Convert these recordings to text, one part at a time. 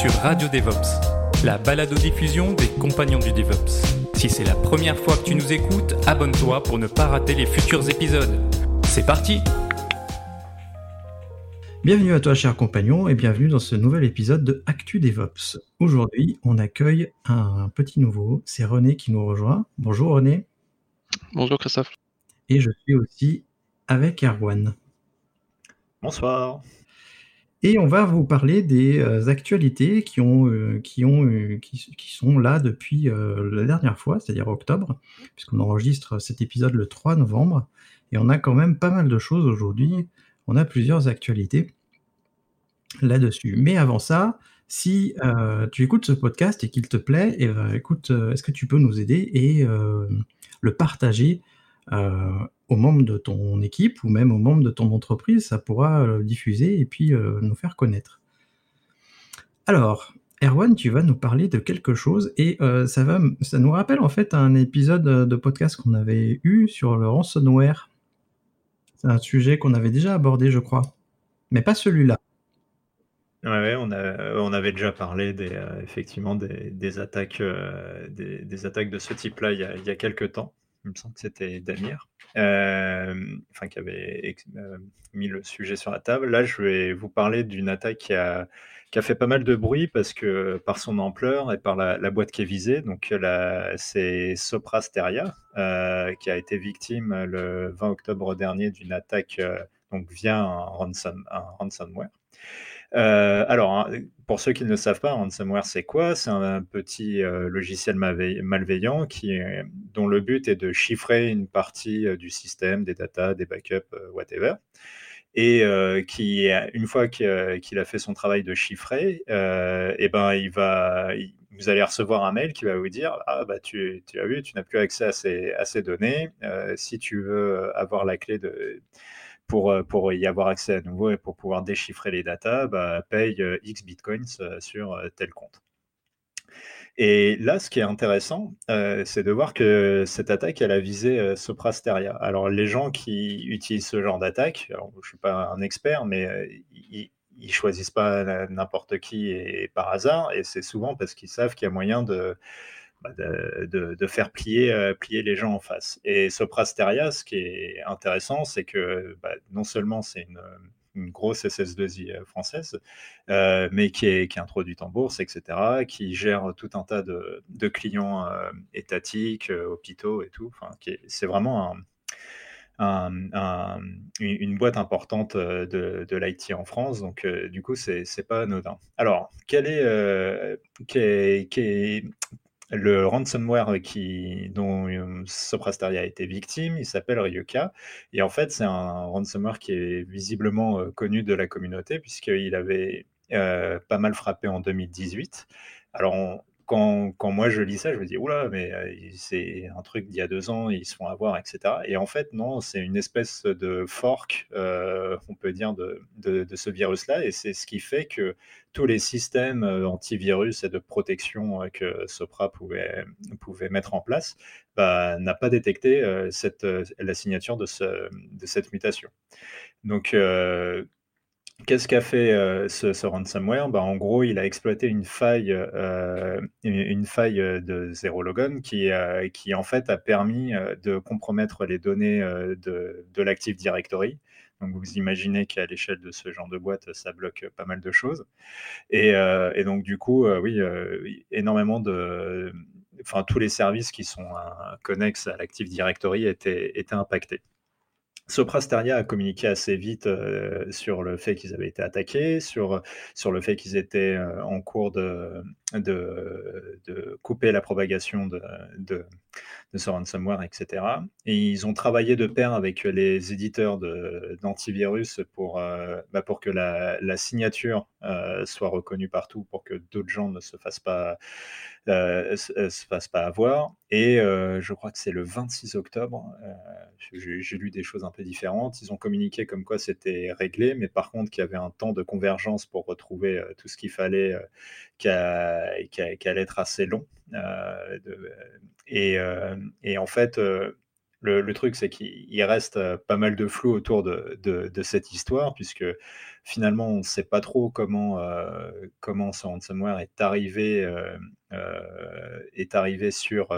sur Radio DevOps, la balado-diffusion des compagnons du DevOps. Si c'est la première fois que tu nous écoutes, abonne-toi pour ne pas rater les futurs épisodes. C'est parti Bienvenue à toi, cher compagnon, et bienvenue dans ce nouvel épisode de Actu DevOps. Aujourd'hui, on accueille un petit nouveau, c'est René qui nous rejoint. Bonjour René. Bonjour Christophe. Et je suis aussi avec Erwan. Bonsoir. Et on va vous parler des euh, actualités euh, euh, qui, sont là depuis la dernière fois, c'est-à-dire octobre, puisqu'on enregistre cet épisode le 3 novembre. Et on a quand même pas mal de choses aujourd'hui. On a plusieurs actualités là-dessus. Mais avant ça, si tu écoutes ce podcast et qu'il te plaît, eh ben, écoute, est-ce que tu peux nous aider et le partager aux membres de ton équipe ou même aux membres de ton entreprise Ça pourra euh, diffuser et puis euh, nous faire connaître. Alors, Erwan, tu vas nous parler de quelque chose et euh, ça, va, ça nous rappelle en fait un épisode de podcast qu'on avait eu sur le ransomware. C'est un sujet qu'on avait déjà abordé, je crois, mais pas celui-là. Ouais, ouais, on a, on avait déjà parlé des, effectivement des, attaques, des, attaques de ce type-là il y a, quelques temps. Il me semble que c'était Damir, enfin, qui avait euh, mis le sujet sur la table. Là, je vais vous parler d'une attaque qui a, fait pas mal de bruit parce que par son ampleur et par la, boîte qui est visée. Donc, c'est Sopra Steria euh, qui a été victime le 20 octobre dernier d'une attaque euh, donc via un ransomware. Euh, alors, hein, pour ceux qui ne le savent pas, ransomware, c'est quoi? C'est un petit euh, logiciel malveillant, qui dont le but est de chiffrer une partie euh, du système, des datas, des backups, whatever. Et qui, une fois qu'il a fait son travail de chiffrer, euh, eh ben, il va, vous allez recevoir un mail qui va vous dire Ah, bah, tu, as vu, tu n'as plus accès à ces, données. Si tu veux avoir la clé de, pour, euh, pour y avoir accès à nouveau et pour pouvoir déchiffrer les datas, bah, paye euh, X bitcoins euh, sur tel compte. Et là, ce qui est intéressant, c'est de voir que cette attaque, elle a visé euh, Sopra Steria. Alors, les gens qui utilisent ce genre d'attaque, je ne suis pas un expert, mais ils, ils choisissent pas n'importe qui et, par hasard, et c'est souvent parce qu'ils savent qu'il y a moyen de, de, de- faire plier, euh, plier les gens en face. Et Sopra Steria, ce qui est intéressant, c'est que bah, non seulement c'est une, grosse SS2I euh, française, euh, mais qui est, qui est introduite en bourse, etc., qui gère tout un tas de, de clients étatiques, hôpitaux et tout. Enfin, c'est vraiment un, un- un- une boîte importante de, de l'IT en France, donc du coup, c'est c'est pas anodin. Alors, quel est le ransomware qui, dont euh, Soprasteria a été victime Il s'appelle Ryuka, et en fait, c'est un ransomware qui est visiblement euh, connu de la communauté, puisqu'il avait euh, pas mal frappé en 2018. Alors, quand, moi je lis ça, je me dis, oula, mais euh, c'est un truc d'il y a deux ans, ils se font avoir, etc. Et en fait, non, c'est une espèce de fork, euh, on peut dire, de, ce virus-là. Et c'est ce qui fait que tous les systèmes euh, antivirus et de protection que Sopra pouvait, mettre en place bah, n'a pas détecté la signature de, ce, de cette mutation. Donc, Qu'est-ce qu'a fait euh, ce, ransomware? Bah, En gros, il a exploité une faille, euh, euh, de Zero Logon qui, en fait a permis de compromettre les données de, l'Active Directory. Donc vous imaginez qu'à l'échelle de ce genre de boîte, ça bloque pas mal de choses. Et, donc du coup, oui, énormément de, enfin tous les services qui sont connexes à l'Active Directory étaient impactés. Soprasteria a communiqué assez vite sur le fait qu'ils avaient été attaqués, sur, sur le fait qu'ils étaient en cours de, de, de, couper la propagation de, de, ce ransomware, etc. Et ils ont travaillé de pair avec les éditeurs d'antivirus pour, bah pour que la, la signature soit reconnue partout, pour que d'autres gens ne se fassent pas, se fassent pas avoir. Et je crois que c'est le 26 octobre, j'ai lu des choses un peu différentes. Ils ont communiqué comme quoi c'était réglé, mais par contre qu'il y avait un temps de convergence pour retrouver tout ce qu'il fallait, qui, allait être assez long. et, en fait, le, truc, c'est qu'il reste pas mal de flou autour de, cette histoire, puisque finalement, on ne sait pas trop comment, comment ce ransomware est arrivé, est arrivé sur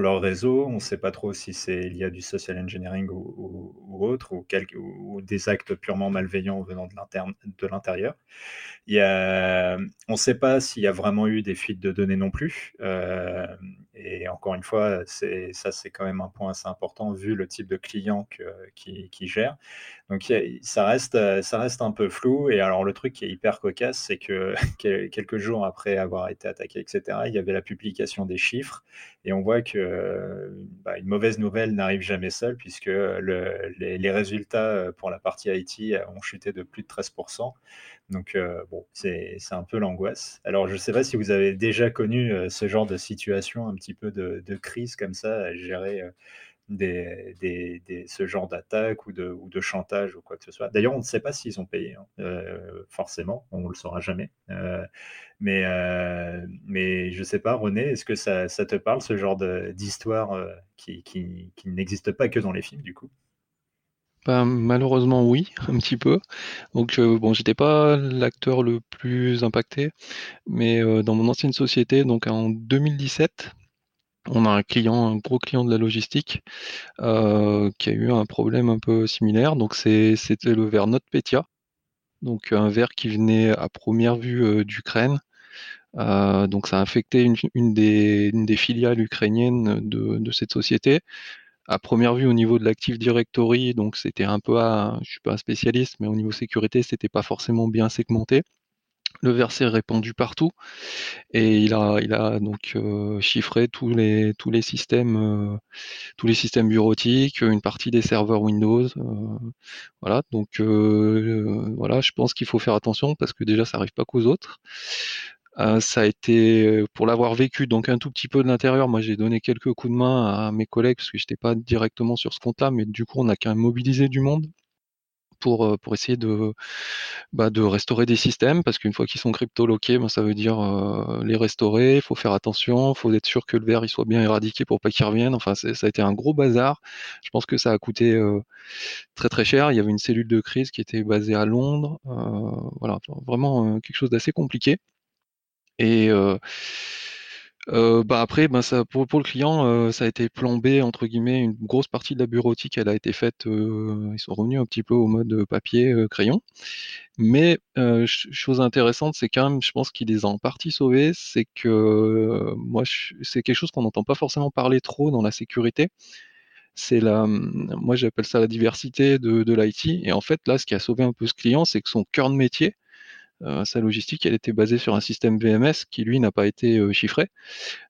leur réseau. On ne sait pas trop si c'est y a du social engineering ou, autre, ou, des actes purement malveillants venant de l'intérieur. On ne sait pas s'il y a vraiment eu des fuites de données non plus. Euh, et encore une fois, ça c'est quand même un point assez important vu le type de client qui, qui, gère. Donc ça reste, ça reste un peu flou. Et alors le truc qui est hyper cocasse, c'est que quelques jours après avoir été attaqué, etc., il y avait la publication des chiffres. Et on voit que bah, une mauvaise nouvelle n'arrive jamais seule, puisque le, les, résultats pour la partie IT ont chuté de plus de 13%. Donc, bon, c'est un peu l'angoisse. Alors, je ne sais pas si vous avez déjà connu ce genre de situation, un petit peu de, crise comme ça, à gérer des, ce genre d'attaque ou de, chantage ou quoi que ce soit. D'ailleurs, on ne sait pas s'ils ont payé, hein, forcément, on ne le saura jamais. mais, je ne sais pas, René, est-ce que ça, te parle, ce genre d'histoire qui n'existe pas que dans les films, du coup? Bah, malheureusement oui, un petit peu. Donc bon, j'étais pas l'acteur le plus impacté, mais dans mon ancienne société, donc en 2017, on a un client, un gros client de la logistique, qui a eu un problème un peu similaire. Donc c'était le verre NotPetya, donc un verre qui venait à première vue d'Ukraine. donc ça a affecté une, des, filiales ukrainiennes de cette société à première vue au niveau de l'Active Directory, donc c'était un peu, à, je suis pas un spécialiste, mais au niveau sécurité, c'était pas forcément bien segmenté. Le verset est répandu partout et il a, il a donc euh, chiffré tous les, tous les systèmes, euh, tous les systèmes bureautiques, une partie des serveurs Windows. Euh, voilà, donc voilà, je pense qu'il faut faire attention parce que déjà ça arrive pas qu'aux autres. Euh, ça a été, pour l'avoir vécu donc un tout petit peu de l'intérieur, moi j'ai donné quelques coups de main à mes collègues parce que j'étais pas directement sur ce compte-là, mais du coup on a qu'à mobiliser du monde pour, pour essayer de, bah, de restaurer des systèmes, parce qu'une fois qu'ils sont crypto-loqués, ben, ça veut dire les restaurer, il faut faire attention, il faut être sûr que le verre soit bien éradiqué pour pas qu'il revienne. Enfin, ça a été un gros bazar. Je pense que ça a coûté très très cher. Il y avait une cellule de crise qui était basée à Londres. voilà, vraiment quelque chose d'assez compliqué. Et bah après, ben ça, pour, pour le client, ça a été plombé entre guillemets. Une grosse partie de la bureautique, elle a été faite. ils sont revenus un petit peu au mode papier crayon. Mais chose intéressante, c'est quand même, je pense qu'il les a en partie sauvés. C'est que moi, c'est quelque chose qu'on n'entend pas forcément parler trop dans la sécurité. C'est la, mmh, moi j'appelle ça la diversité de, de l'IT. Et en fait, là, ce qui a sauvé un peu ce client, c'est que son cœur de métier, euh, sa logistique, elle était basée sur un système VMS qui, lui, n'a pas été chiffré.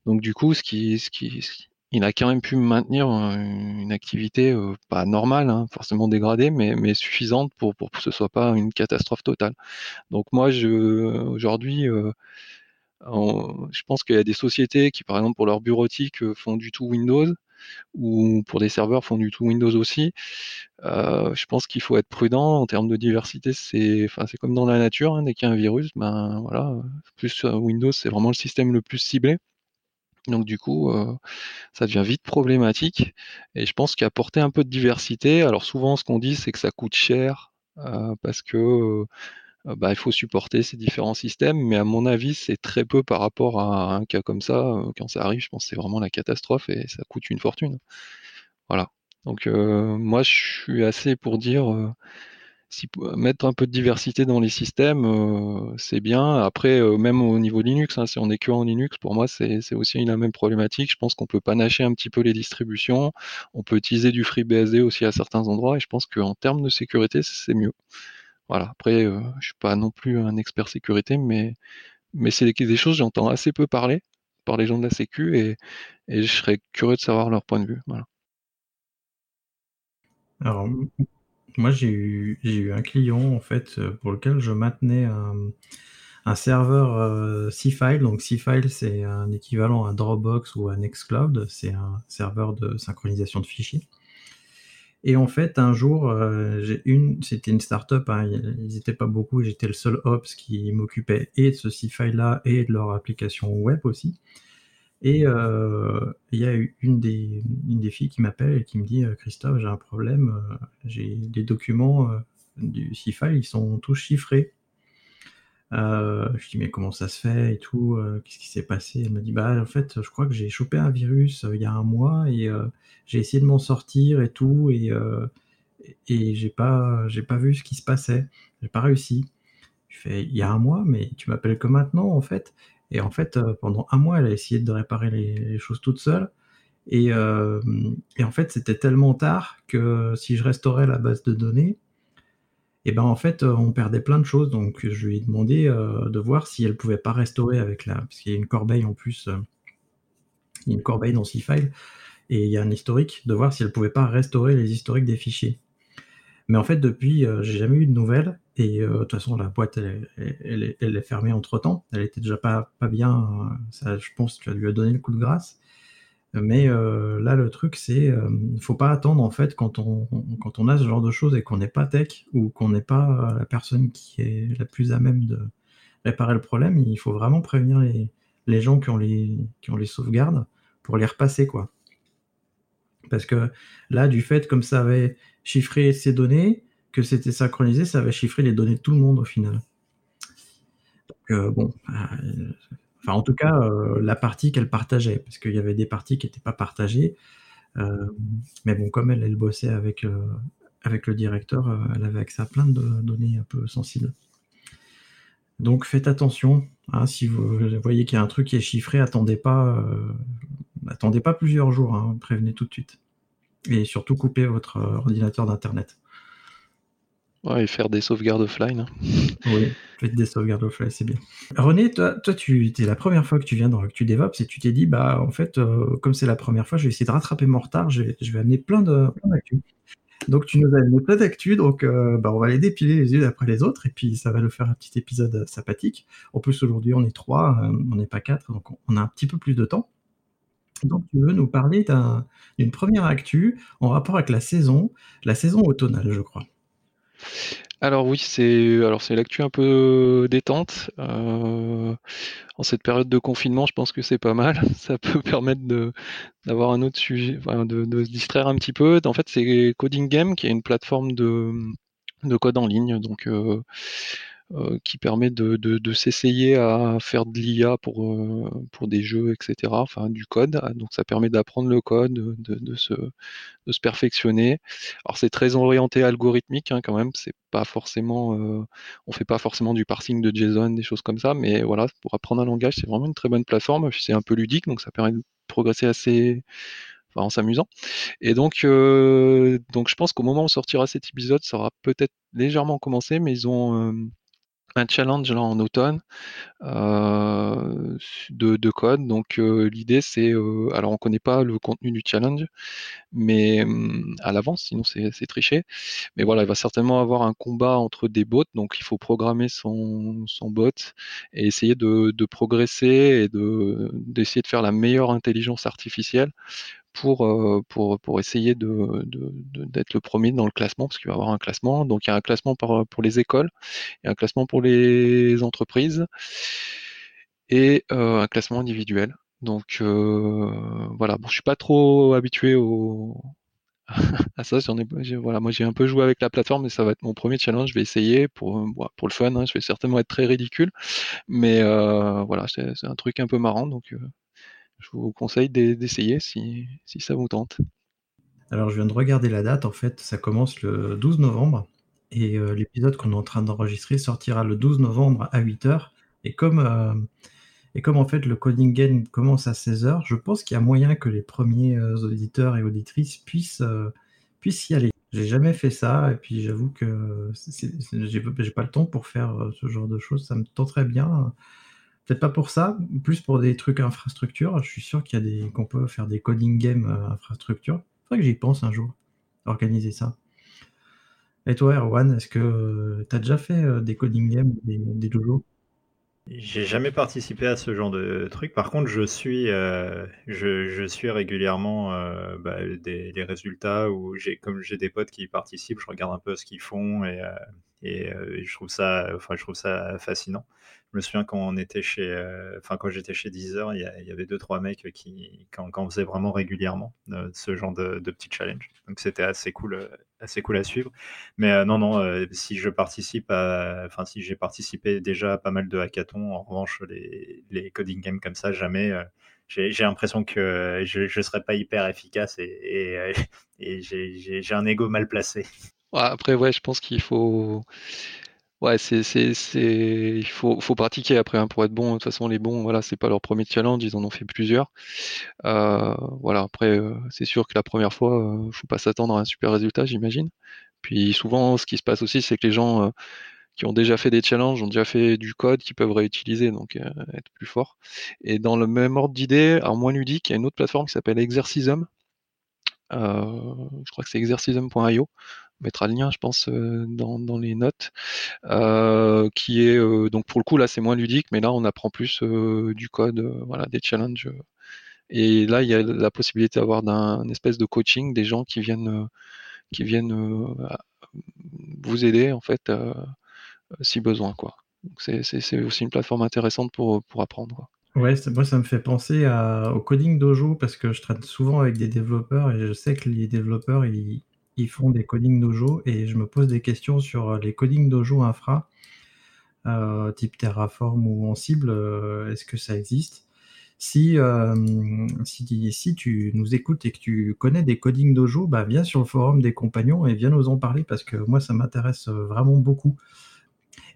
Donc, du coup, ce qui, ce qui, il a quand même pu maintenir une activité pas normale, hein, forcément dégradée, mais, mais suffisante pour, pour que ce soit pas une catastrophe totale. Donc moi, aujourd'hui, je pense qu'il y a des sociétés qui, par exemple, pour leur bureautique, font du tout Windows ou pour des serveurs font du tout Windows aussi. Euh, je pense qu'il faut être prudent en termes de diversité. C'est, enfin, c'est comme dans la nature, hein, dès qu'il y a un virus, ben voilà, plus euh, Windows, c'est vraiment le système le plus ciblé. Donc du coup, euh, ça devient vite problématique. Et je pense qu'apporter un peu de diversité, alors souvent ce qu'on dit, c'est que ça coûte cher parce que bah, il faut supporter ces différents systèmes, mais à mon avis, c'est très peu par rapport à un cas comme ça. Euh, quand ça arrive, je pense que c'est vraiment la catastrophe et ça coûte une fortune. Voilà. Donc euh, moi, je suis assez pour dire, si mettre un peu de diversité dans les systèmes, euh, c'est bien. Après, euh, même au niveau Linux, hein, si on est que en Linux, pour moi, c'est aussi la même problématique. Je pense qu'on peut panacher un petit peu les distributions. On peut utiliser du FreeBSD aussi à certains endroits, et je pense qu'en termes de sécurité, c'est mieux. Voilà. Après, euh, je suis pas non plus un expert sécurité, mais mais c'est des choses j'entends assez peu parler par les gens de la Sécu, et, et je serais curieux de savoir leur point de vue. Alors, moi, j'ai eu, eu un client, en fait, euh, pour lequel je maintenais un, serveur euh, C-File. Donc, C-File, c'est un équivalent à Dropbox ou à Nextcloud. C'est un serveur de synchronisation de fichiers. Et en fait, un jour, euh, j'ai une, c'était une startup, hein, ils n'étaient pas beaucoup, j'étais le seul ops qui m'occupait et de ce C-File-là et de leur application web aussi. Et euh, il y a une des, une des filles qui m'appelle et qui me dit Christophe, j'ai un problème, euh, j'ai des documents du CIFA, ils sont tous chiffrés. Je dis mais comment ça se fait et tout, qu'est-ce qui s'est passé? Elle me dit bah en fait je crois que j'ai chopé un virus il y a un mois et j'ai essayé de m'en sortir et tout et, et j'ai pas j'ai pas vu ce qui se passait, j'ai pas réussi. Je fais il y a un mois mais tu m'appelles que maintenant en fait et en fait, euh, pendant un mois, elle a essayé de réparer les, choses toute seule. Euh, et, en fait, c'était tellement tard que si je restaurais la base de données, et ben en fait, euh, on perdait plein de choses. Donc, je lui ai demandé de voir si elle pouvait pas restaurer avec la, parce qu'il y a une corbeille en plus, il y a une corbeille dans C-File, et il y a un historique, de voir si elle pouvait pas restaurer les historiques des fichiers. Mais en fait, depuis, j'ai jamais eu de nouvelles. Et euh, de toute façon, la boîte, elle, est, fermée entre temps. Elle était déjà pas, bien. Euh, je pense que tu as lui donné le coup de grâce. Mais euh, là, le truc, c'est il ne faut pas attendre en fait quand on, quand on a ce genre de choses et qu'on n'est pas tech ou qu'on n'est pas la personne qui est la plus à même de réparer le problème. Il faut vraiment prévenir les, les gens qui ont les, qui ont les sauvegardes pour les repasser. quoi. Parce que là, du fait, comme ça avait chiffré ces données, que c'était synchronisé, ça va chiffrer les données de tout le monde au final. Donc, euh, bon, euh, enfin, en tout cas, euh, la partie qu'elle partageait, parce qu'il y avait des parties qui n'étaient pas partagées. mais bon, comme elle, elle bossait avec, avec le directeur, elle avait accès à plein de données un peu sensibles. Donc faites attention. Hein, si vous voyez qu'il y a un truc qui est chiffré, attendez pas, attendez pas plusieurs jours. Hein, prévenez tout de suite. Et surtout coupez votre ordinateur d'internet. Et faire des sauvegardes offline. Hein. Oui, faites des sauvegardes offline, c'est bien. René, toi, tu es la première fois que tu viens dans Actu DevOps et tu t'es dit, bah en fait, euh, comme c'est la première fois, je vais essayer de rattraper mon retard, je vais, amener plein de plein. Donc tu nous as amené plein d'actu, donc euh, bah, on va les dépiler les unes après les autres, et puis ça va nous faire un petit épisode sympathique. En plus, aujourd'hui, on est trois, euh, on n'est pas quatre, donc on a un petit peu plus de temps. Donc tu veux nous parler d'une première actu en rapport avec la saison, la saison automnale, je crois. Alors oui, c'est alors c'est l'actu un peu détente. Euh, en cette période de confinement, je pense que c'est pas mal. Ça peut permettre d'avoir un autre sujet, de, se distraire un petit peu. En fait, c'est Coding Game qui est une plateforme de, de code en ligne. Donc euh, qui permet de, s'essayer à faire de l'IA pour, euh, pour des jeux, etc. Enfin, du code. Donc, ça permet d'apprendre le code, de, se, perfectionner. Alors, c'est très orienté algorithmique hein, quand même. C'est pas forcément, euh, on fait pas forcément du parsing de JSON, des choses comme ça. Mais voilà, pour apprendre un langage, c'est vraiment une très bonne plateforme. C'est un peu ludique, donc ça permet de progresser assez Enfin, en s'amusant. Et donc, donc je pense qu'au moment où sortira cet épisode, ça aura peut-être légèrement commencé, mais ils ont un challenge là en automne euh, de, code. Donc euh, l'idée c'est, euh, alors on connaît pas le contenu du challenge, mais hum, à l'avance, sinon c'est, triché. Mais voilà, il va certainement avoir un combat entre des bots, donc il faut programmer son, son bot et essayer de, de progresser et de, d'essayer de faire la meilleure intelligence artificielle pour, euh, pour, pour essayer de, d'être le premier dans le classement, parce qu'il va y avoir un classement. Donc il y a un classement pour, pour les écoles, il y a un classement pour les entreprises et euh, un classement individuel. Donc euh, voilà, bon, je suis pas trop habitué à ça. J'en ai, voilà, moi j'ai un peu joué avec la plateforme, mais ça va être mon premier challenge. Je vais essayer pour, pour le fun. Hein. je vais certainement être très ridicule, mais voilà, c'est, un truc un peu marrant. Donc je vous conseille d'essayer si, ça vous tente. Alors, je viens de regarder la date. En fait, ça commence le 12 novembre. Et l'épisode qu'on est en train d'enregistrer sortira le 12 novembre à 8h. Et comme, et comme en fait le coding game commence à 16h, je pense qu'il y a moyen que les premiers auditeurs et auditrices puissent, puissent y aller. J'ai jamais fait ça, et puis j'avoue que j'ai pas le temps pour faire ce genre de choses. Ça me tenterait bien. Peut-être pas pour ça, plus pour des trucs infrastructure. Je suis sûr qu'il y a des qu'on peut faire des coding games infrastructure. Faudrait que j'y pense un jour, organiser ça. Et toi, Erwan, est-ce que tu as déjà fait des coding games, des, des j'ai jamais participé à ce genre de truc. Par contre, je suis, euh, je, suis régulièrement euh, bah, des, résultats où j'ai, comme j'ai des potes qui participent, je regarde un peu ce qu'ils font et, euh, et, je trouve ça, enfin, je trouve ça fascinant. Je me souviens quand était chez, enfin, quand j'étais chez Deezer, il y, avait deux trois mecs qui, quand, quand on vraiment régulièrement ce genre de, petits challenges. Donc c'était assez cool assez cool à suivre. Mais euh, non, non, euh, si je participe enfin, si j'ai participé déjà à pas mal de hackathons, en revanche, les, coding games comme ça, jamais. Euh, j'ai l'impression que je ne serais pas hyper efficace et, et, j'ai un ego mal placé. après, ouais, je pense qu'il faut. Ouais, c'est, c'est, il faut, faut pratiquer après hein, pour être bon. De toute façon, les bons, voilà, c'est pas leur premier challenge, ils en ont fait plusieurs. voilà, après, c'est sûr que la première fois, ne faut pas s'attendre à un super résultat, j'imagine. Puis souvent, ce qui se passe aussi, c'est que les gens qui ont déjà fait des challenges ont déjà fait du code qu'ils peuvent réutiliser, donc être plus forts. Et dans le même ordre d'idée, alors moins ludique, il y a une autre plateforme qui s'appelle Exercisum. je crois que c'est exercisum.io mettra le lien, je pense, euh, dans, les notes, euh, qui est euh, donc pour le coup là c'est moins ludique, mais là on apprend plus du code, voilà, des challenges. Et là il y a la possibilité d'avoir un espèce de coaching, des gens qui viennent, qui viennent vous aider en fait si besoin quoi. C'est aussi une plateforme intéressante pour, pour apprendre. Ouais, moi ça me fait penser au coding dojo parce que je traite souvent avec des développeurs et je sais que les développeurs ils, ils font des coding dojo et je me pose des questions sur euh, les coding dojo infra, euh, type Terraform ou Ansible, euh, est-ce que ça existe? Si, si, tu nous écoutes et que tu connais des coding dojo, bah, viens sur le forum des compagnons et viens nous en parler parce que moi ça m'intéresse vraiment beaucoup.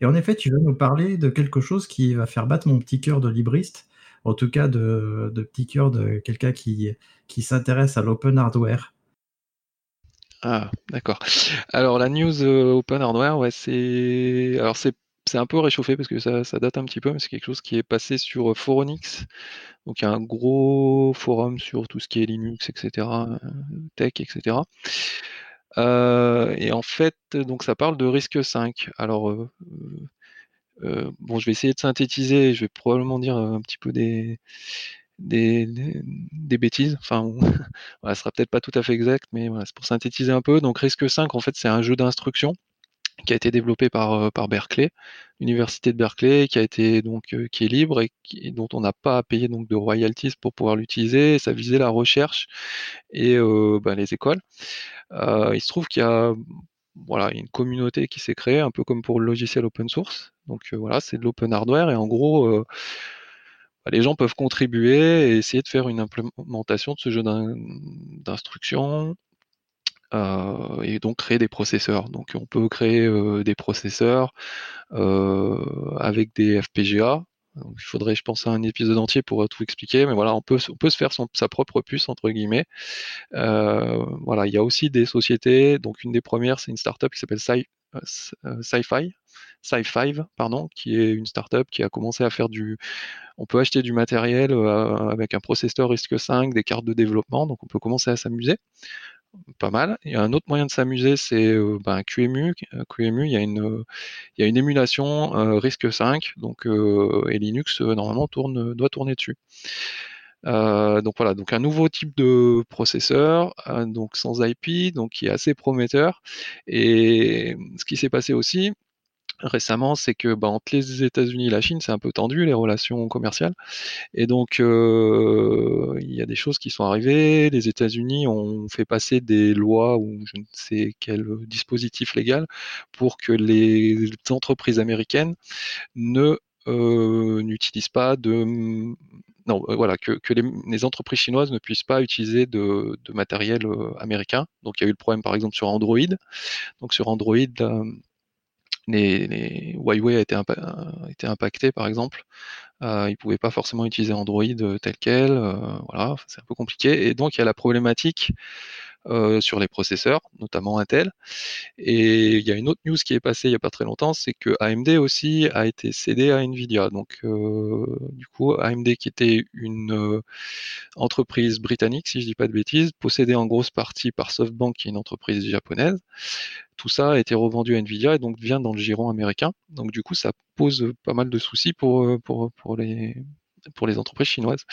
Et en effet, tu vas nous parler de quelque chose qui va faire battre mon petit cœur de libriste, en tout cas de, de petit cœur de quelqu'un qui, qui s'intéresse à l'open hardware. Ah, d'accord. Alors la news euh, Open Hardware, ouais, c'est alors c'est un peu réchauffé parce que ça, ça date un petit peu, mais c'est quelque chose qui est passé sur euh, Foronix. Donc il y a un gros forum sur tout ce qui est Linux, etc., euh, tech, etc. et en fait, donc ça parle de risque 5. Alors bon, je vais essayer de synthétiser, je vais probablement dire un petit peu des des, bêtises. Enfin, voilà, ce sera peut-être pas tout à fait exact, mais voilà, c'est pour synthétiser un peu. Donc Risque 5, en fait, c'est un jeu d'instruction qui a été développé par, euh, Berkeley, l'université de Berkeley, qui a été donc euh, qui est libre et, dont on n'a pas à payer donc de royalties pour pouvoir l'utiliser. Ça visait la recherche et euh, bah, les écoles. il se trouve qu'il y a voilà, une communauté qui s'est créée, un peu comme pour le logiciel open source. Donc voilà, c'est de l'open hardware et en gros les gens peuvent contribuer et essayer de faire une implémentation de ce jeu d'instruction euh, et donc créer des processeurs. Donc on peut créer euh, des processeurs euh, avec des FPGA. Il faudrait, je pense, un épisode entier pour tout expliquer, mais voilà, on peut, se faire sa propre puce entre guillemets. voilà, il y a aussi des sociétés. Donc une des premières, c'est une startup qui s'appelle Sci-Fi, Sci-Fi, pardon, qui est une startup qui a commencé à faire du. On peut acheter du matériel euh, avec un processeur risque 5, des cartes de développement, donc on peut commencer à s'amuser. Pas mal. Il y a un autre moyen de s'amuser, c'est euh, ben, QEMU. QEMU, il y a une, il y a une émulation euh, risque 5, donc et Linux normalement doit tourner dessus. donc voilà, donc un nouveau type de processeur, donc sans IP, donc qui est assez prometteur. Et ce qui s'est passé aussi, récemment, c'est que bah, entre les États-Unis et la Chine, c'est un peu tendu les relations commerciales. Et donc, euh, il y a des choses qui sont arrivées. Les États-Unis ont fait passer des lois ou je ne sais quel dispositif légal pour que les entreprises américaines ne euh, n'utilisent pas de non, voilà, que, les, entreprises chinoises ne puissent pas utiliser de, matériel américain. Donc il y a eu le problème par exemple sur Android. Donc sur Android, les, Huawei a été, été, impacté par exemple. ils ne pouvaient pas forcément utiliser Android tel quel. voilà, c'est un peu compliqué. Et donc il y a la problématique euh, sur les processeurs, notamment Intel. Et il y a une autre news qui est passée il n'y a pas très longtemps, c'est que AMD aussi a été cédé à Nvidia. Donc, euh, du coup, AMD qui était une euh, entreprise britannique, si je dis pas de bêtises, possédée en grosse partie par SoftBank, qui est une entreprise japonaise. Tout ça a été revendu à Nvidia et donc vient dans le giron américain. Donc, du coup, ça pose pas mal de soucis pour les pour les entreprises chinoises.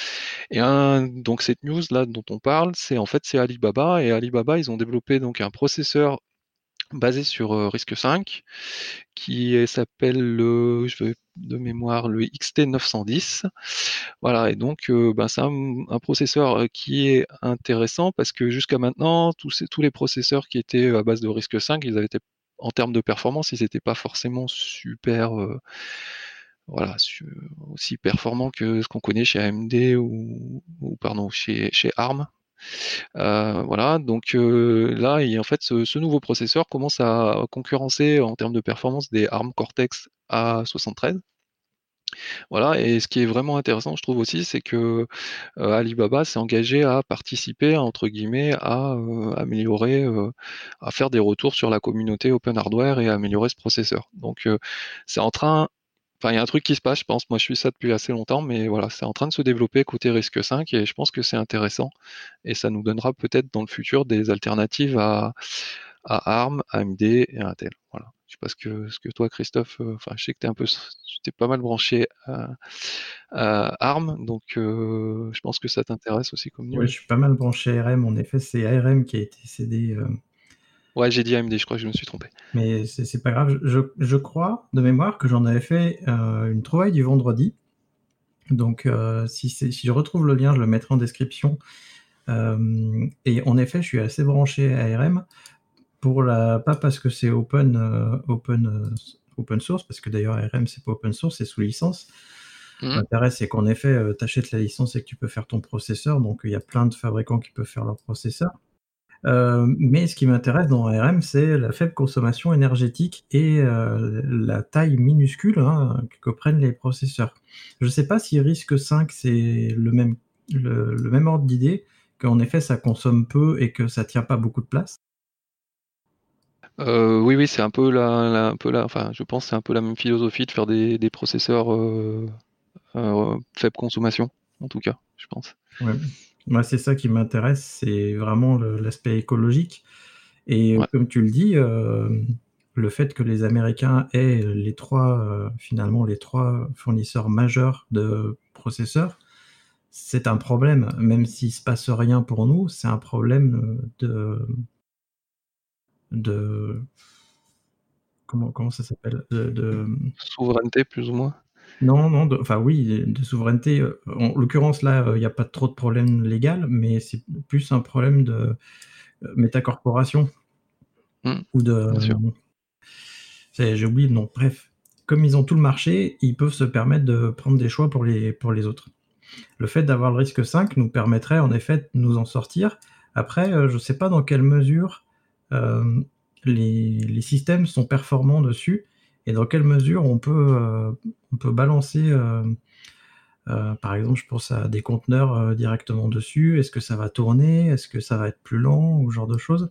Et un, donc cette news là dont on parle, c'est en fait c'est Alibaba. Et Alibaba ils ont développé donc un processeur basé sur euh, RISC 5 qui s'appelle le je de mémoire le XT910 voilà. Et donc euh, ben, c'est un, processeur euh, qui est intéressant parce que jusqu'à maintenant tous, les processeurs qui étaient à base de RISC 5 ils avaient été en termes de performance ils n'étaient pas forcément super voilà, aussi performant que ce qu'on connaît chez AMD ou, pardon, chez, chez ARM. Euh, voilà, donc euh, là, en fait, ce, nouveau processeur commence à concurrencer en termes de performance des ARM Cortex A73. Voilà, et ce qui est vraiment intéressant, je trouve aussi, c'est que euh, Alibaba s'est engagé à participer, entre guillemets, à améliorer, à faire des retours sur la communauté open hardware et à améliorer ce processeur. Donc, c'est en train Enfin, il y a un truc qui se passe, je pense. Moi, je suis ça depuis assez longtemps, mais voilà, c'est en train de se développer côté risque 5 et je pense que c'est intéressant. Et ça nous donnera peut-être dans le futur des alternatives à, à ARM, AMD et Intel. Voilà. Je sais pas ce que, ce que toi, Christophe, euh, enfin, je sais que tu es un peu, tu pas mal branché à, ARM, donc euh, je pense que ça t'intéresse aussi comme nous. Oui, je suis pas mal branché ARM. En effet, c'est ARM qui a été cédé. Ouais, j'ai dit AMD, je crois que je me suis trompé. Mais c'est pas grave. Je, crois, de mémoire, que j'en avais fait euh, une trouvaille du vendredi. Donc, euh, si, si, je retrouve le lien, je le mettrai en description. Euh, et en effet, je suis assez branché à ARM. Pour la, pas parce que c'est open, open, open source, parce que d'ailleurs ARM c'est pas open source, c'est sous licence. Mmh. L'intérêt c'est qu'en effet, tu achètes la licence et que tu peux faire ton processeur. Donc il y a plein de fabricants qui peuvent faire leur processeur. Euh, mais ce qui m'intéresse dans ARM, c'est la faible consommation énergétique et euh, la taille minuscule hein, que prennent les processeurs. Je ne sais pas si risque 5 c'est le même, le, même ordre d'idée, qu'en effet ça consomme peu et que ça tient pas beaucoup de place. Euh, oui, oui, c'est un peu la, un peu la, enfin, je pense c'est un peu la même philosophie de faire des, des processeurs faible consommation, en tout cas, je pense. Ouais. Moi, c'est ça qui m'intéresse, c'est vraiment l'aspect écologique. Et comme tu le dis, euh, le fait que les Américains aient les trois, euh, finalement, les trois fournisseurs majeurs de processeurs, c'est un problème. Même s'il se passe rien pour nous, c'est un problème de, de comment, comment ça s'appelle de, souveraineté plus ou moins. Non, non, enfin oui, de souveraineté. Euh, en l'occurrence, là, euh, il n'y a pas trop de problème légal, mais c'est plus un problème de euh, métacorporation mmh, ou de. J'ai oublié le nom. Bref, comme ils ont tout le marché, ils peuvent se permettre de prendre des choix pour les, pour les autres. Le fait d'avoir le risque 5 nous permettrait en effet de nous en sortir. Après, je ne sais pas dans quelle mesure les, les, systèmes sont performants dessus et dans quelle mesure on peut, euh, on peut balancer, euh, euh, par exemple, je pense à des conteneurs directement dessus? Est-ce que ça va tourner? Est-ce que ça va être plus lent? Ou ce genre de choses?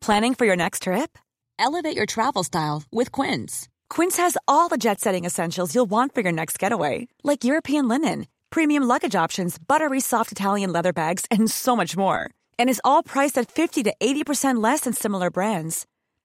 Planning for your next trip? Elevate your travel style with Quince. Quince has all the jet-setting essentials you'll want for your next getaway, like European linen, premium luggage options, buttery soft Italian leather bags, and so much more. And is all priced at 50 to 80% less than similar brands.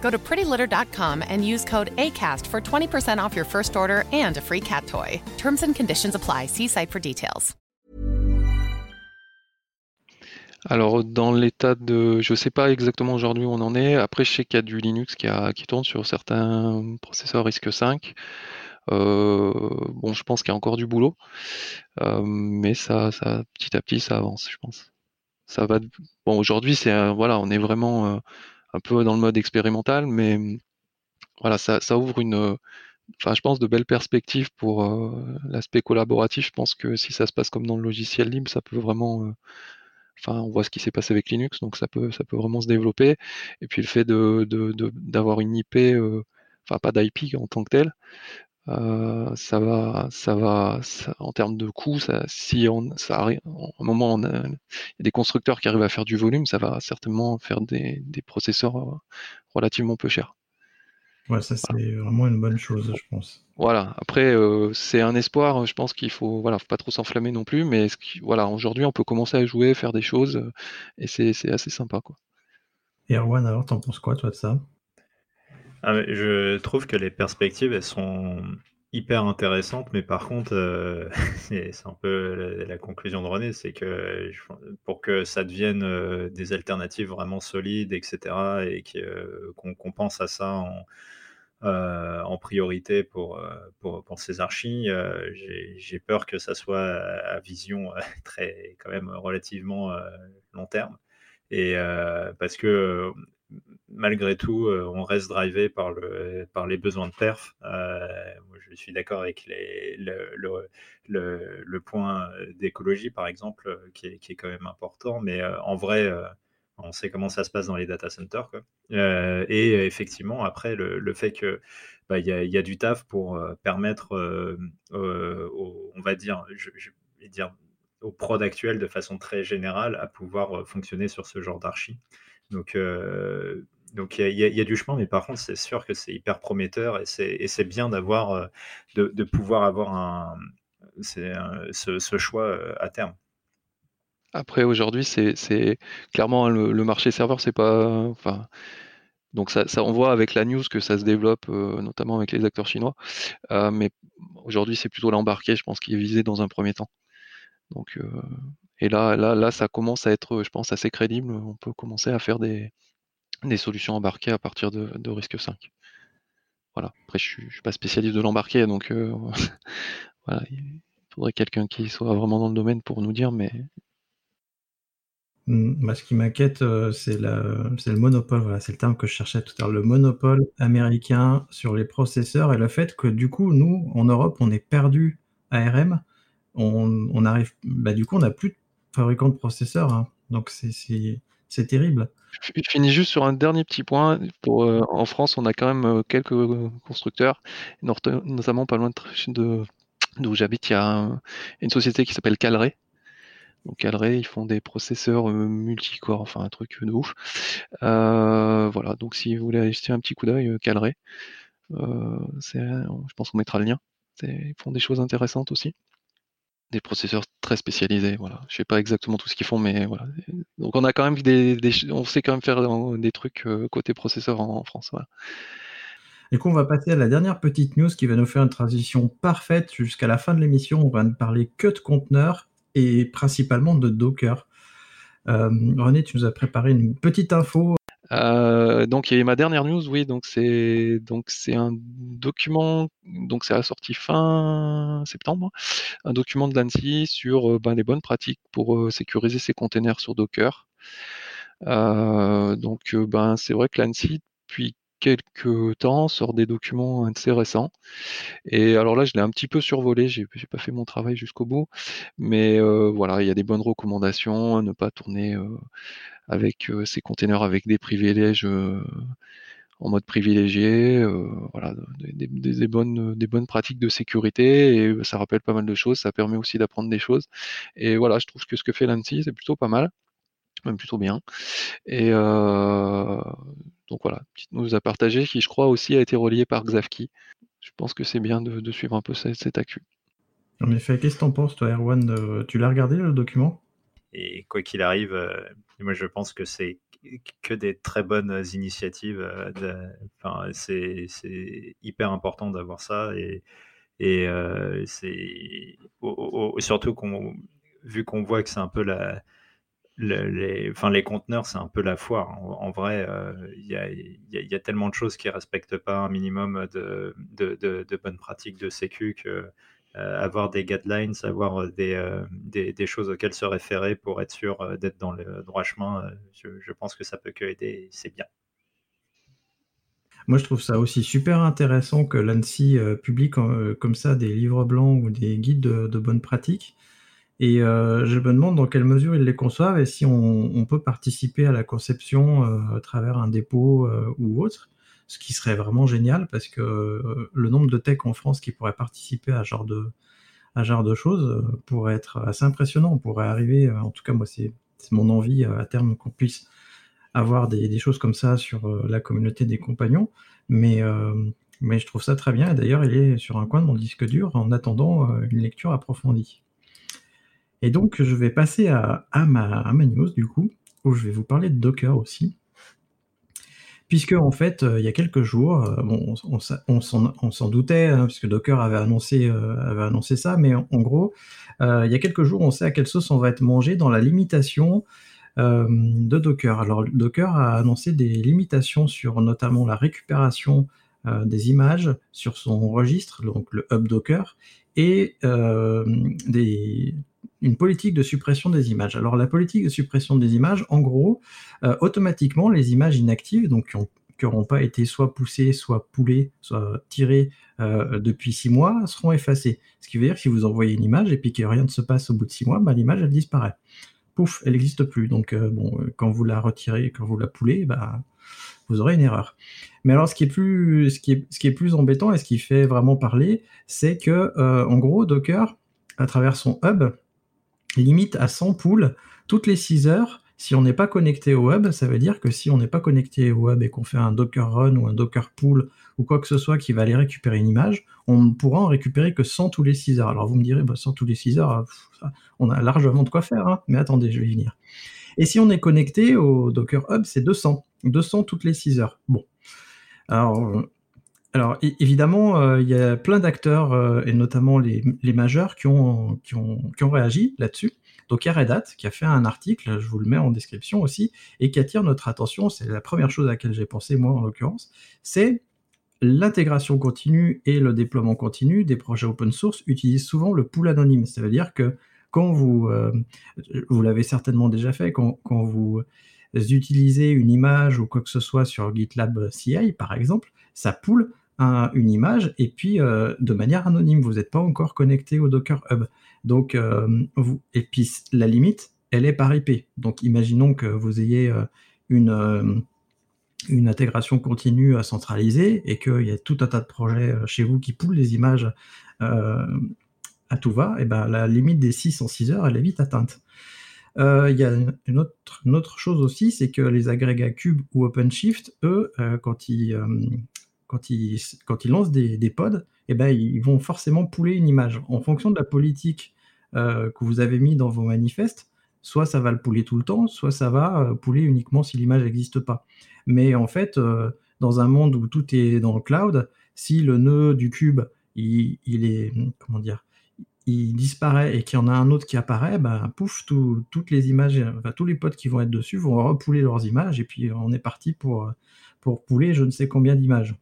Go to prettylitter.com and use code ACAST for 20% off your first order and a free cat toy. Terms and conditions apply. See site for details. Alors dans l'état de, je sais pas exactement aujourd'hui où on en est. Après, je sais qu'il y a du Linux qui, a, qui tourne sur certains processeurs RISC-V. Euh, bon, je pense qu'il y a encore du boulot, euh, mais ça, ça, petit à petit, ça avance, je pense. Ça va. Bon, aujourd'hui, c'est voilà, on est vraiment euh, un peu dans le mode expérimental, mais voilà, ça, ouvre une, euh, enfin, je pense de belles perspectives pour euh, l'aspect collaboratif. Je pense que si ça se passe comme dans le logiciel libre, ça peut vraiment euh, Enfin, on voit ce qui s'est passé avec Linux, donc ça peut, ça peut vraiment se développer. Et puis le fait d'avoir une IP, enfin pas d'IP en tant que tel, euh, ça va, ça va, ça- en termes de coût, ça, si on, ça arrive, à un moment, on a- il y a des constructeurs qui arrivent à faire du volume, ça va certainement faire des, des processeurs euh, relativement peu chers. Ouais, ça c'est vraiment une bonne chose, je pense. Voilà. Après, euh, c'est un espoir. Je pense qu'il faut, voilà, faut pas trop s'enflammer non plus. Mais voilà, aujourd'hui, on peut commencer à jouer, faire des choses, et c'est, c'est assez sympa, quoi. Et Erwan, alors t'en penses quoi toi de ça? Ah, je trouve que les perspectives, elles sont hyper intéressantes, mais par contre, euh, c'est un peu la, conclusion de René, c'est que pour que ça devienne euh, des alternatives vraiment solides, etc., et euh, qu'on pense à ça en, priorité pour, pour, pour ces archis, euh, j'ai peur que ça soit à, vision très, quand même relativement long terme. Et parce que malgré tout, euh, on reste drivé par, le, par les besoins de perf. Euh, je suis d'accord avec le, point d'écologie, par exemple, euh, qui est, quand même important. Mais en vrai, on sait comment ça se passe dans les data centers. Et effectivement, après, le, fait que bah, y, a, du taf pour permettre, aux- on va dire, dire aux prod actuels de façon très générale à pouvoir fonctionner sur ce genre d'archi. Donc, euh, donc il y, a- du chemin, mais par contre, c'est sûr que c'est hyper prometteur et c'est bien d'avoir, euh, de, pouvoir avoir un, ce, choix euh, à terme. Après, aujourd'hui, c'est, clairement le, le marché serveur, c'est pas, enfin, donc ça, ça, on voit avec la news que ça se développe, notamment avec les acteurs chinois. Mais aujourd'hui, c'est plutôt l'embarqué, je pense, qui est visé dans un premier temps. Donc, euh, et là, là, là, ça commence à être, je pense, assez crédible. On peut commencer à faire des, des solutions embarquées à partir de, de risque 5. Voilà. Après, je je suis pas spécialiste de l'embarqué, donc euh, il faudrait quelqu'un qui soit vraiment dans le domaine pour nous dire, mais Hmm, Moi, ce qui m'inquiète, euh, c'est le monopole, voilà, c'est le terme que je cherchais tout à l'heure, le monopole américain sur les processeurs et le fait que du coup, nous, en Europe, on est perdu ARM, on arrive, bah, du coup, on n'a plus de fabricants de processeurs, hein. donc c'est- terrible. Je finis juste sur un dernier petit point. Euh, en France, on a quand même euh, quelques euh, constructeurs, not- notamment pas loin de d'où j'habite, il y a un- une société qui s'appelle Calray. Donc Calray, ils font des processeurs euh, multicore, enfin un truc de ouf. Voilà, donc si vous voulez aller jeter un petit coup d'œil, Calray, je pense qu'on mettra le lien. Ils font des choses intéressantes aussi. Des processeurs très spécialisés, voilà. Je sais pas exactement tout ce qu'ils font, mais voilà. Donc on a quand même des, on sait quand même faire euh, des trucs euh, côté processeur en, en France, voilà. Du coup, on va passer à la dernière petite news qui va nous faire une transition parfaite jusqu'à la fin de l'émission. On va ne parler que de conteneurs et principalement de Docker. Euh, René, tu nous as préparé une petite info. Euh, donc a ma dernière news, oui, donc c'est donc c'est un document, donc c'est sorti fin septembre, un document de l'ANSI sur euh, ben, les bonnes pratiques pour euh, sécuriser ses containers sur Docker. Euh, donc ben c'est vrai que l'ANSI depuis quelques temps sort des documents assez récents. Et alors là, je l'ai un petit peu survolé, j'ai pas fait mon travail jusqu'au bout, mais euh, voilà, il y a des bonnes recommandations, ne pas tourner euh, avec euh, ces containers avec des privilèges en mode privilégié, voilà, des, bonnes, des bonnes pratiques de sécurité et ça rappelle pas mal de choses, ça permet aussi d'apprendre des choses. Et voilà, je trouve que ce que fait l'ANSI, c'est plutôt pas mal, même plutôt bien. Et donc voilà, petite news à partager qui, je crois, aussi a été reliée par Xavki. Je pense que c'est bien de, suivre un peu cet, cet accu. En effet, qu'est-ce que t'en penses, toi, Erwan Tu l'as regardé le document? Et quoi qu'il arrive, moi je pense que c'est que des très bonnes initiatives. Euh, enfin, c'est hyper important d'avoir ça et, et euh, c'est surtout qu'on vu qu'on voit que c'est un peu la les, enfin, les conteneurs, c'est un peu la foire. En, vrai, euh, il y, a, y, a, tellement de choses qui ne respectent pas un minimum de, bonnes pratiques de sécu que euh, avoir des guidelines, avoir euh, euh, des, choses auxquelles se référer pour être sûr d'être dans le droit chemin, je, pense que ça peut que aider, c'est bien. Moi, je trouve ça aussi super intéressant que l'ANSI publie comme, ça des livres blancs ou des guides de, bonnes pratiques. Et je me demande dans quelle mesure ils les conçoivent et si on, peut participer à la conception à travers un dépôt ou autre ce qui serait vraiment génial parce que euh, le nombre de tech en France qui pourraient participer à ce genre de, à genre de choses euh, pourrait être assez impressionnant. On pourrait arriver, euh, en tout cas moi c'est mon envie à terme qu'on puisse avoir des, choses comme ça sur la communauté des compagnons, mais, mais je trouve ça très bien. D'ailleurs, il est sur un coin de mon disque dur en attendant une lecture approfondie. Et donc, je vais passer à, ma news, du coup, où je vais vous parler de Docker aussi puisque en fait, euh, il y a quelques jours, euh, bon, on, s'en doutait, hein, puisque Docker avait annoncé, euh, avait annoncé ça, mais en, gros, il y a quelques jours, on sait à quelle sauce on va être mangé dans la limitation de Docker. Alors, Docker a annoncé des limitations sur notamment la récupération des images sur son registre, donc le hub Docker, et des, une politique de suppression des images. Alors la politique de suppression des images, en gros, euh, automatiquement, les images inactives, donc qui n'auront pas été soit poussées, soit poulées, soit tirées euh, depuis six mois, seront effacées. Ce qui veut dire que si vous envoyez une image et puis que rien ne se passe au bout de six mois, bah, l'image, elle disparaît. Pouf, elle n'existe plus. Donc, euh, bon, quand vous la retirez, quand vous la poulez, bah, vous aurez une erreur. Mais alors, ce qui est plus, ce qui est, ce qui est plus embêtant et ce qui fait vraiment parler, c'est que, en gros, Docker, à travers son hub, limite à 100 poules toutes les 6 heures. Si on n'est pas connecté au web, ça veut dire que si on n'est pas connecté au web et qu'on fait un Docker Run ou un Docker Pool ou quoi que ce soit qui va aller récupérer une image, on ne pourra en récupérer que 100 tous les 6 heures. Alors vous me direz, bah, 100 tous les 6 heures, on a largement de quoi faire, hein. mais attendez, je vais y venir. Et si on est connecté au Docker Hub, c'est 200. 200 toutes les 6 heures. Bon. Alors, alors évidemment, euh, il y a plein d'acteurs, euh, et notamment les, majeurs, qui ont, réagi là-dessus. Donc il y a Red Hat qui a fait un article, je vous le mets en description aussi, et qui attire notre attention, c'est la première chose à laquelle j'ai pensé moi en l'occurrence, c'est l'intégration continue et le déploiement continu des projets open source utilisent souvent le pool anonyme. Ça veut dire que quand vous, euh, vous l'avez certainement déjà fait, quand, quand vous utilisez une image ou quoi que ce soit sur GitLab CI par exemple, ça poule une image et puis euh, de manière anonyme. Vous n'êtes pas encore connecté au Docker Hub. Donc, euh, vous, et puis la limite, elle est par IP. Donc, imaginons que vous ayez euh, une, une intégration continue à centraliser et qu'il y a tout un tas de projets chez vous qui poulent les images à tout va. Et ben, la limite des 6 en 6 heures, elle est vite atteinte. Il y a une autre, autre chose aussi, c'est que les agrégats Cube ou OpenShift, eux, quand ils quand ils, lancent des, pods, eh ben, ils vont forcément pouler une image. En fonction de la politique euh, que vous avez mis dans vos manifestes, soit ça va le pouler tout le temps, soit ça va euh, pouler uniquement si l'image n'existe pas. Mais en fait, euh, dans un monde où tout est dans le cloud, si le nœud du cube, il, est, comment dire, il disparaît et qu'il y en a un autre qui apparaît, ben, pouf, toutes les images, enfin, tous les pods qui vont être dessus vont repouler leurs images et puis on est parti pour, pour pouler je ne sais combien d'images.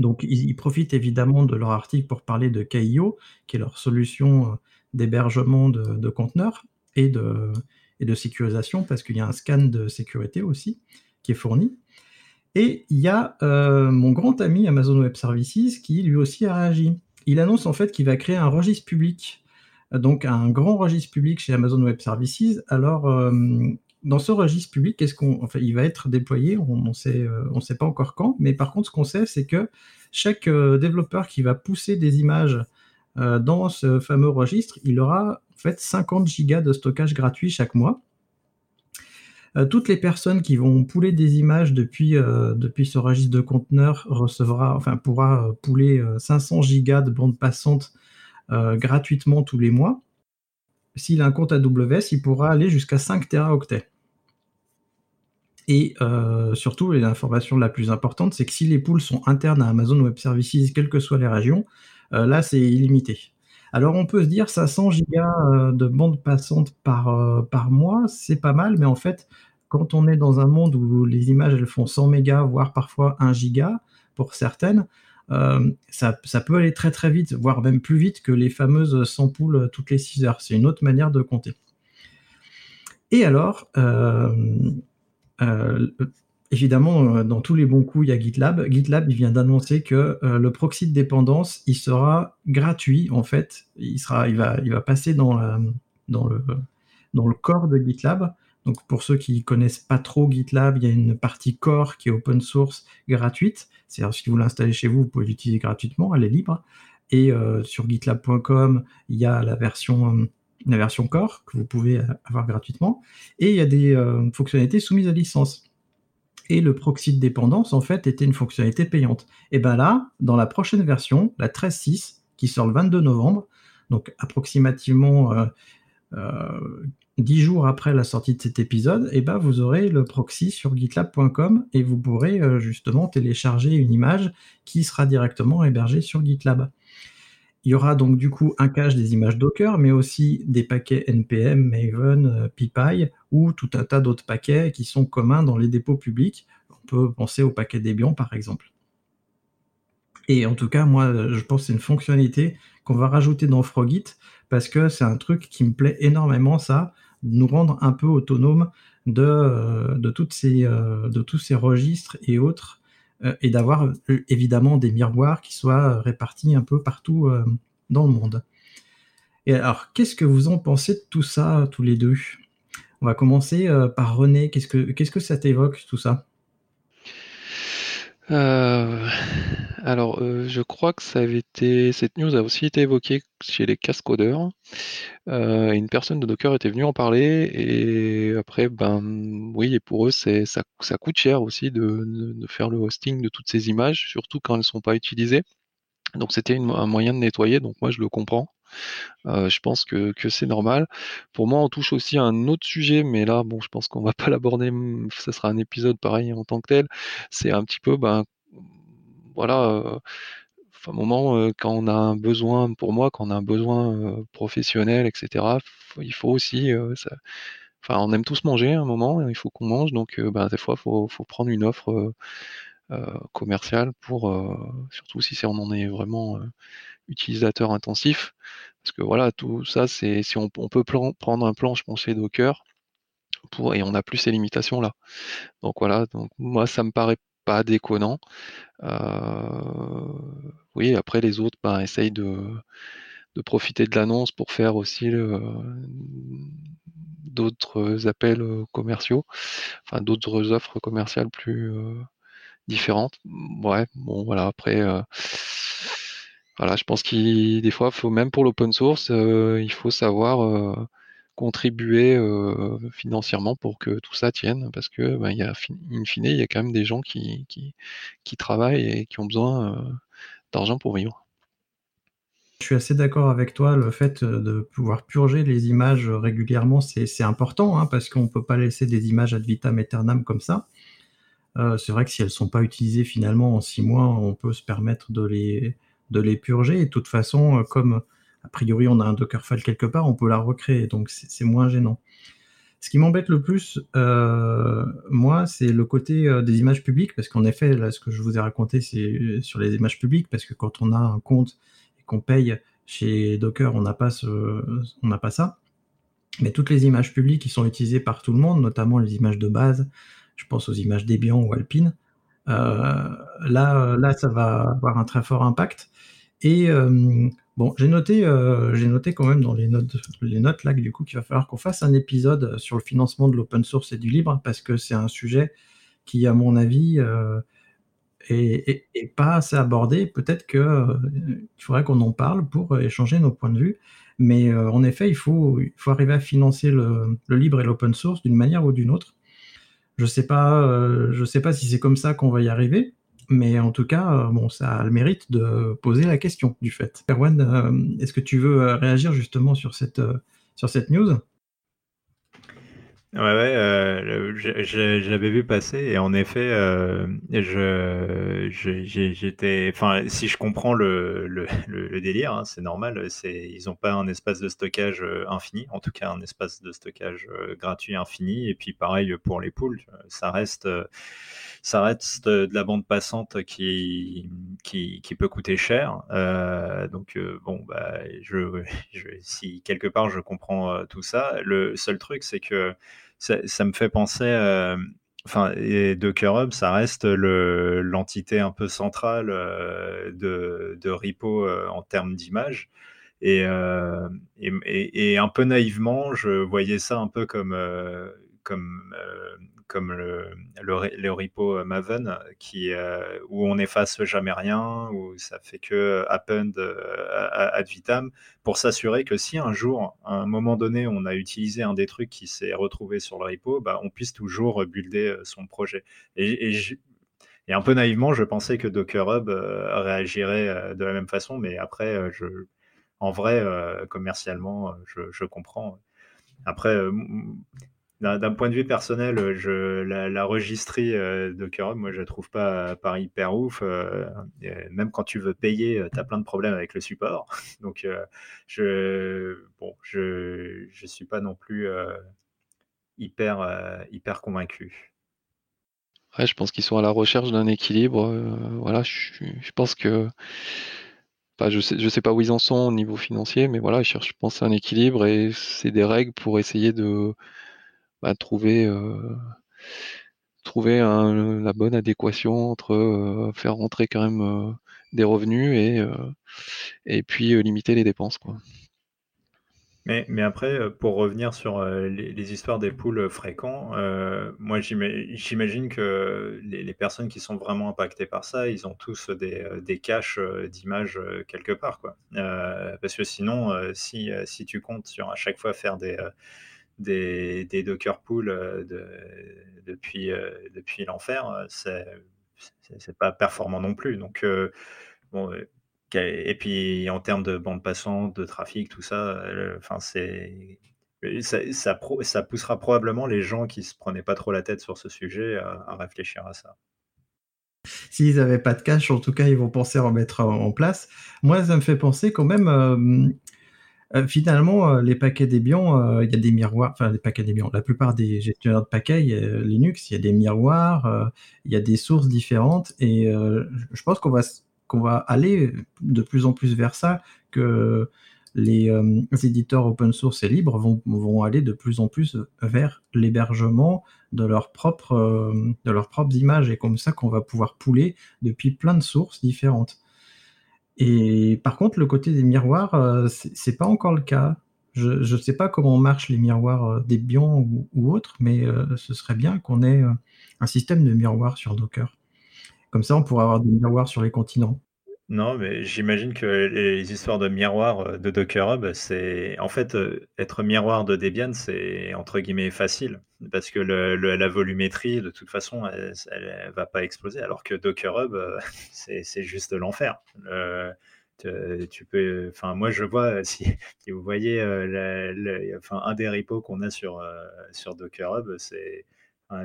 Donc, ils, profitent évidemment de leur article pour parler de KIO, qui est leur solution euh, d'hébergement de, conteneurs et de, sécurisation, parce qu'il y a un scan de sécurité aussi qui est fourni. Et il y a euh, mon grand ami Amazon Web Services qui lui aussi a réagi. Il annonce en fait qu'il va créer un registre public, donc un grand registre public chez Amazon Web Services. Alors, euh, dans ce registre public, qu'est-ce qu'on, enfin, il va être déployé, on ne sait, on sait pas encore quand, mais par contre, ce qu'on sait, c'est que chaque développeur qui va pousser des images dans ce fameux registre, il aura en fait 50 gigas de stockage gratuit chaque mois. Euh, toutes les personnes qui vont pouler des images depuis, euh, depuis ce registre de conteneurs recevra, enfin, pourra euh, pouler 500 gigas de bande passante gratuitement tous les mois. S'il a un compte AWS, il pourra aller jusqu'à 5 teraoctets. Et surtout, l'information la plus importante, c'est que si les poules sont internes à Amazon Web Services, quelles que soient les régions, là, c'est illimité. Alors on peut se dire 500 gigas euh, de bande passante par, euh, mois, c'est pas mal, mais en fait, quand on est dans un monde où les images elles font 100 mégas, voire parfois 1 giga pour certaines, euh, ça, peut aller très très vite, voire même plus vite que les fameuses 100 poules toutes les 6 heures. C'est une autre manière de compter. Et alors, Évidemment, euh, dans tous les bons coups, il y a GitLab. GitLab, il vient d'annoncer que euh, le proxy de dépendance, il sera gratuit, en fait. Il, sera, il, va, il va passer dans, dans, le, dans le core de GitLab. Donc, pour ceux qui connaissent pas trop GitLab, il y a une partie core qui est open source gratuite. C'est-à-dire, si vous l'installez chez vous, vous pouvez l'utiliser gratuitement, elle est libre. Et euh, sur gitlab.com, il y a la version, la version core que vous pouvez avoir gratuitement. Et il y a des fonctionnalités soumises à licence et le proxy de dépendance, en fait, était une fonctionnalité payante. Et bien là, dans la prochaine version, la 13.6, qui sort le 22 novembre, donc approximativement euh, euh, 10 jours après la sortie de cet épisode, et ben vous aurez le proxy sur gitlab.com et vous pourrez euh, justement télécharger une image qui sera directement hébergée sur GitLab. Il y aura donc du coup un cache des images Docker, mais aussi des paquets NPM, Maven, euh, PyPy ou tout un tas d'autres paquets qui sont communs dans les dépôts publics. On peut penser au paquet Debian par exemple. Et en tout cas, moi, je pense que c'est une fonctionnalité qu'on va rajouter dans Frogit parce que c'est un truc qui me plaît énormément, ça, nous rendre un peu autonome de, euh, de, euh, tous ces registres et autres euh, et d'avoir euh, évidemment des miroirs qui soient répartis un peu partout euh, dans le monde. Et alors, qu'est-ce que vous en pensez de tout ça, tous les deux? On va commencer par René. Qu'est-ce que, qu'est-ce que ça t'évoque, tout ça? Euh, alors, euh, je crois que ça avait été cette news a aussi été évoquée chez les cascodeurs. Euh, une personne de Docker était venue en parler et après, ben, oui et pour eux, c'est ça ça coûte cher aussi de de faire le hosting de toutes ces images, surtout quand elles ne sont pas utilisées. Donc c'était un moyen de nettoyer, donc moi je le comprends. Je pense que, c'est normal. Pour moi, on touche aussi à un autre sujet, mais là, bon, je pense qu'on va pas l'aborder. Ce sera un épisode pareil en tant que tel. C'est un petit peu, ben, voilà, un moment quand on a un besoin, pour moi, quand on a un besoin professionnel, etc. Il faut aussi, ça, enfin, on aime tous manger à un moment, il faut qu'on mange, donc ben, des fois, faut, faut prendre une offre commerciale pour, surtout si on en est vraiment utilisateur intensif. Parce que voilà, tout ça, c'est si on, peut prendre un plan, je pensais Docker, pour, et on n'a plus ces limitations là. Donc voilà, donc moi ça me paraît pas déconnant. Euh, oui, après les autres ben, essayent de, de profiter de l'annonce pour faire aussi d'autres appels commerciaux, enfin d'autres offres commerciales plus euh, différentes. Ouais, bon voilà, après euh, voilà, je pense qu'il des fois, faut même pour l'open source, euh, il faut savoir euh, contribuer euh, financièrement pour que tout ça tienne, parce que ben, il y a, in fine, il y a quand même des gens qui, qui, travaillent et qui ont besoin d'argent pour vivre. Je suis assez d'accord avec toi, le fait de pouvoir purger les images régulièrement, c'est important, hein, parce qu'on ne peut pas laisser des images ad vitam aeternam comme ça. c'est vrai que si elles ne sont pas utilisées finalement en six mois, on peut se permettre de les, de les purger. Et de toute façon, euh, comme a priori on a un Dockerfile quelque part, on peut la recréer, donc c'est moins gênant. Ce qui m'embête le plus, euh, moi, c'est le côté euh, des images publiques, parce qu'en effet, là, ce que je vous ai raconté, c'est sur les images publiques, parce que quand on a un compte et qu'on paye chez Docker, on n'a pas, on n'a pas ça. Mais toutes les images publiques qui sont utilisées par tout le monde, notamment les images de base, je pense aux images Debian ou Alpine, là, là, ça va avoir un très fort impact. Et Bon, j'ai noté, euh, j'ai noté quand même dans les notes, les notes là, du coup, qu'il va falloir qu'on fasse un épisode sur le financement de l'open source et du libre, parce que c'est un sujet qui, à mon avis, euh, est, pas assez abordé. Peut-être qu'il euh, faudrait qu'on en parle pour échanger nos points de vue. Mais en effet, il faut, il faut arriver à financer le libre et l'open source d'une manière ou d'une autre. Je sais pas, je sais pas si c'est comme ça qu'on va y arriver. Mais en tout cas, euh, bon, ça a le mérite de poser la question du fait. Erwan, euh, est-ce que tu veux euh, réagir justement sur cette news? Ouais, ouais, euh, j'avais vu passer et en effet, euh, je, j'étais, enfin, si je comprends le, le, le, délire, hein, c'est normal. C'est, ils n'ont pas un espace de stockage infini, en tout cas un espace de stockage gratuit infini. Et puis pareil pour les poules, ça reste, ça reste de la bande passante qui, qui, qui peut coûter cher. Euh, donc bon, bah, je, je, si quelque part je comprends tout ça, le seul truc c'est que ça, me fait penser. Euh, enfin, Docker Hub, ça reste l'entité un peu centrale euh, de, de, repo euh, en termes d'image. Et, et, un peu naïvement, je voyais ça un peu comme, comme comme le, le, repo euh, Maven, qui, euh, où on n'efface jamais rien, où ça fait que append euh, ad vitam, pour s'assurer que si un jour, à un moment donné, on a utilisé un des trucs qui s'est retrouvé sur le repo, bah, on puisse toujours builder son projet. Et, un peu naïvement, je pensais que Docker Hub réagirait de la même façon, mais après, en vrai, commercialement, je, je comprends. Après, d'un point de vue personnel, euh, je, la, la registrie euh, Docker moi, je la trouve pas, pas hyper ouf. Euh, même quand tu veux payer, tu as plein de problèmes avec le support. Donc, je bon, je je suis pas non plus hyper hyper convaincu. Ouais, je pense qu'ils sont à la recherche d'un équilibre. voilà, je, pense que. je sais, je sais pas où ils en sont au niveau financier, mais voilà, ils cherchent, je pense, un équilibre et c'est des règles pour essayer de, bah, trouver, euh, trouver la bonne adéquation entre euh, faire rentrer quand même euh, des revenus et, et puis limiter les dépenses. Quoi. Mais, mais, après, pour revenir sur les, histoires des poules fréquents, moi j'imagine que les, personnes qui sont vraiment impactées par ça, ils ont tous des, des caches d'images quelque part. Quoi. parce que sinon, si, si tu comptes sur à chaque fois faire des, des, Docker pools euh, depuis, euh, depuis l'enfer, euh, c'est c'est pas performant non plus. Donc, bon, et puis en termes de bande passante, de trafic, tout ça, ça, ça, poussera probablement les gens qui se prenaient pas trop la tête sur ce sujet à, réfléchir à ça. S'ils n'avaient pas de cache, en tout cas, ils vont penser à remettre en place. Moi, ça me fait penser quand même finalement, euh, les paquets Debian, euh, il y a des miroirs, enfin les paquets Debian, la plupart des gestionnaires de paquets Linux, il y a des miroirs, il y a des sources différentes, et je pense qu'on va, va aller de plus en plus vers ça, que les éditeurs open source et libres vont, vont, aller de plus en plus vers l'hébergement de propres, de leurs propres images, et comme ça qu'on va pouvoir pouler depuis plein de sources différentes. Et par contre, le côté des miroirs, euh, c'est pas encore le cas. Je ne sais pas comment marchent les miroirs euh, Debian ou, ou autres, mais euh, ce serait bien qu'on ait un système de miroirs sur Docker. Comme ça, on pourrait avoir des miroirs sur les continents. Non, mais j'imagine que les histoires de miroir euh, de Docker Hub, c'est en fait euh, être miroir de Debian, c'est entre guillemets facile parce que le, la volumétrie, de toute façon, elle, ne va pas exploser, alors que Docker Hub, euh, c'est juste l'enfer. tu, peux, enfin, moi je vois si, vous voyez, enfin, un des repos qu'on a sur sur Docker Hub, c'est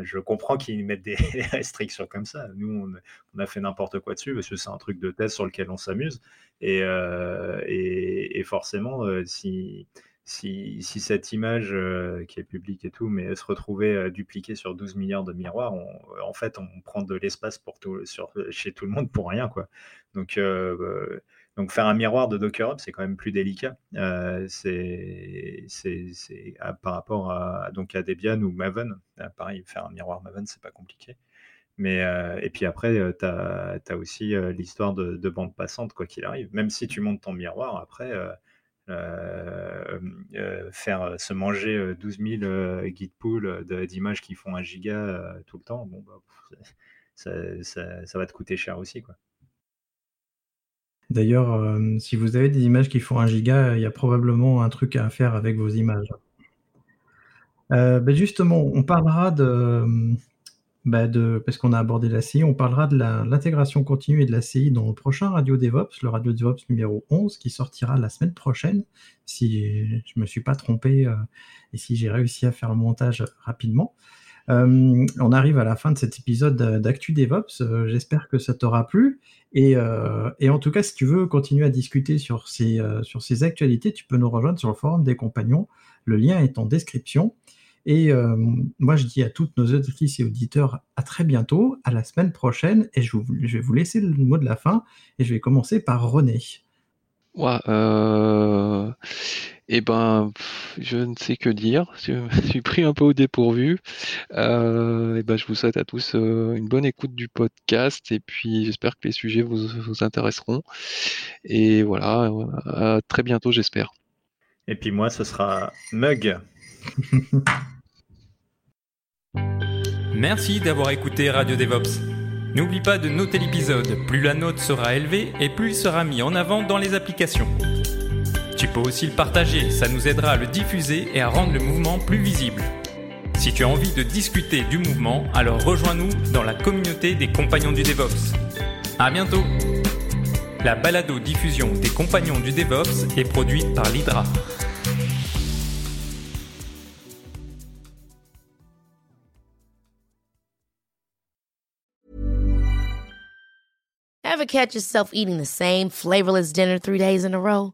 je comprends qu'ils mettent des restrictions comme ça. Nous, on, a fait n'importe quoi dessus parce que c'est un truc de test sur lequel on s'amuse. Et, euh, forcément, euh, si, cette image euh, qui est publique et tout, mais se retrouvait dupliquée sur 12 milliards de miroirs, en fait, on prend de l'espace chez tout le monde pour rien. Quoi. Donc, donc faire un miroir de Docker Hub, c'est quand même plus délicat. Euh, c'est par rapport à, donc à Debian ou Maven. Euh, pareil, faire un miroir Maven, c'est pas compliqué. Mais, et puis après, tu as, aussi l'histoire de, de, bande passante, quoi qu'il arrive. Même si tu montes ton miroir, après, faire se manger 12 000 guide pool d'images qui font un giga tout le temps, bon, bah, ça, ça, va te coûter cher aussi. Quoi. D'ailleurs, si vous avez des images qui font un giga, il y a probablement un truc à faire avec vos images. Euh, ben justement, on parlera de, bah de parce qu'on a abordé la CI, on parlera de l'intégration continue et de la CI dans le prochain Radio DevOps, le Radio DevOps numéro 11, qui sortira la semaine prochaine, si je me suis pas trompé euh, et si j'ai réussi à faire le montage rapidement. Euh, on arrive à la fin de cet épisode d'Actu DevOps. J'espère que ça t'aura plu. Et, et, en tout cas, si tu veux continuer à discuter sur ces, actualités, tu peux nous rejoindre sur le forum des compagnons. Le lien est en description. Et euh, moi, je dis à toutes nos auditrices et auditeurs à très bientôt, à la semaine prochaine. Et je, vais vous laisser le mot de la fin. Et je vais commencer par René. Ouais, euh, eh ben, je ne sais que dire. Je me suis pris un peu au dépourvu. Euh, et ben, je vous souhaite à tous une bonne écoute du podcast. Et puis, j'espère que les sujets vous, vous intéresseront. Et voilà, à très bientôt, j'espère. Et puis moi, ce sera Mug. Merci d'avoir écouté Radio DevOps. N'oublie pas de noter l'épisode, plus la note sera élevée et plus il sera mis en avant dans les applications. Tu peux aussi le partager, ça nous aidera à le diffuser et à rendre le mouvement plus visible. Si tu as envie de discuter du mouvement, alors rejoins-nous dans la communauté des compagnons du DevOps. À bientôt La balado-diffusion des compagnons du DevOps est produite par l'Hydra. Ever catch yourself eating the same flavorless dinner three days in a row?